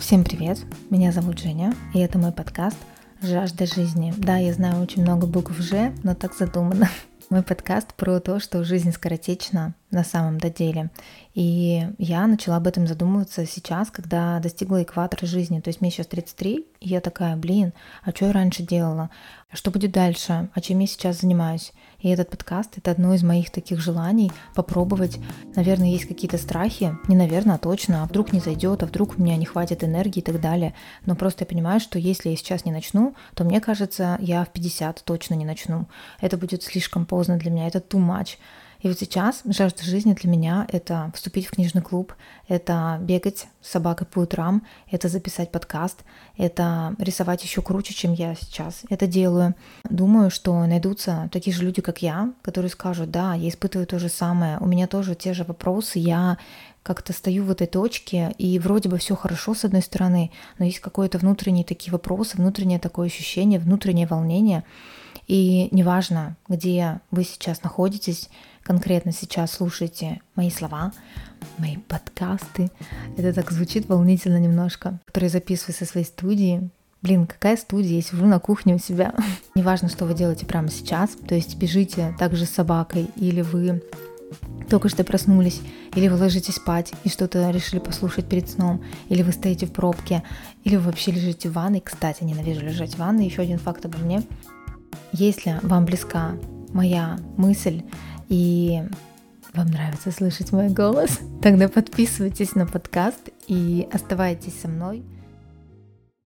Всем привет, меня зовут Женя, и это мой подкаст «Жажда жизни». Да, я знаю очень много букв «Ж», но так задумано. Мой подкаст про то, что жизнь скоротечна на самом-то деле. И я начала об этом задумываться сейчас, когда достигла экватора жизни. То есть мне сейчас 33, и я такая, блин, а что я раньше делала? Что будет дальше? А чем я сейчас занимаюсь? И этот подкаст — это одно из моих таких желаний попробовать. Наверное, есть какие-то страхи. Не наверное, а точно. А вдруг не зайдет, а вдруг у меня не хватит энергии и так далее. Но просто я понимаю, что если я сейчас не начну, то мне кажется, я в 50 точно не начну. Это будет слишком поздно для меня, это too much. И вот сейчас жажда жизни для меня — это вступить в книжный клуб, это бегать с собакой по утрам, это записать подкаст, это рисовать еще круче, чем я сейчас это делаю. Думаю, что найдутся такие же люди, как я, которые скажут, да, я испытываю то же самое, у меня тоже те же вопросы, я как-то стою в этой точке, и вроде бы все хорошо с одной стороны, но есть какое-то внутренние такие вопросы, внутреннее такое ощущение, внутреннее волнение. И неважно, где вы сейчас находитесь, конкретно сейчас слушаете мои слова, мои подкасты. Это так звучит волнительно немножко, которые записываю со своей студии. Блин, какая студия, я сижу на кухне у себя. Неважно, что вы делаете прямо сейчас, то есть бежите также с собакой, или вы только что проснулись, или вы ложитесь спать и что-то решили послушать перед сном, или вы стоите в пробке, или вы вообще лежите в ванной. Кстати, ненавижу лежать в ванной. Еще один факт обо мне. Если вам близка моя мысль, и вам нравится слышать мой голос, тогда подписывайтесь на подкаст и оставайтесь со мной.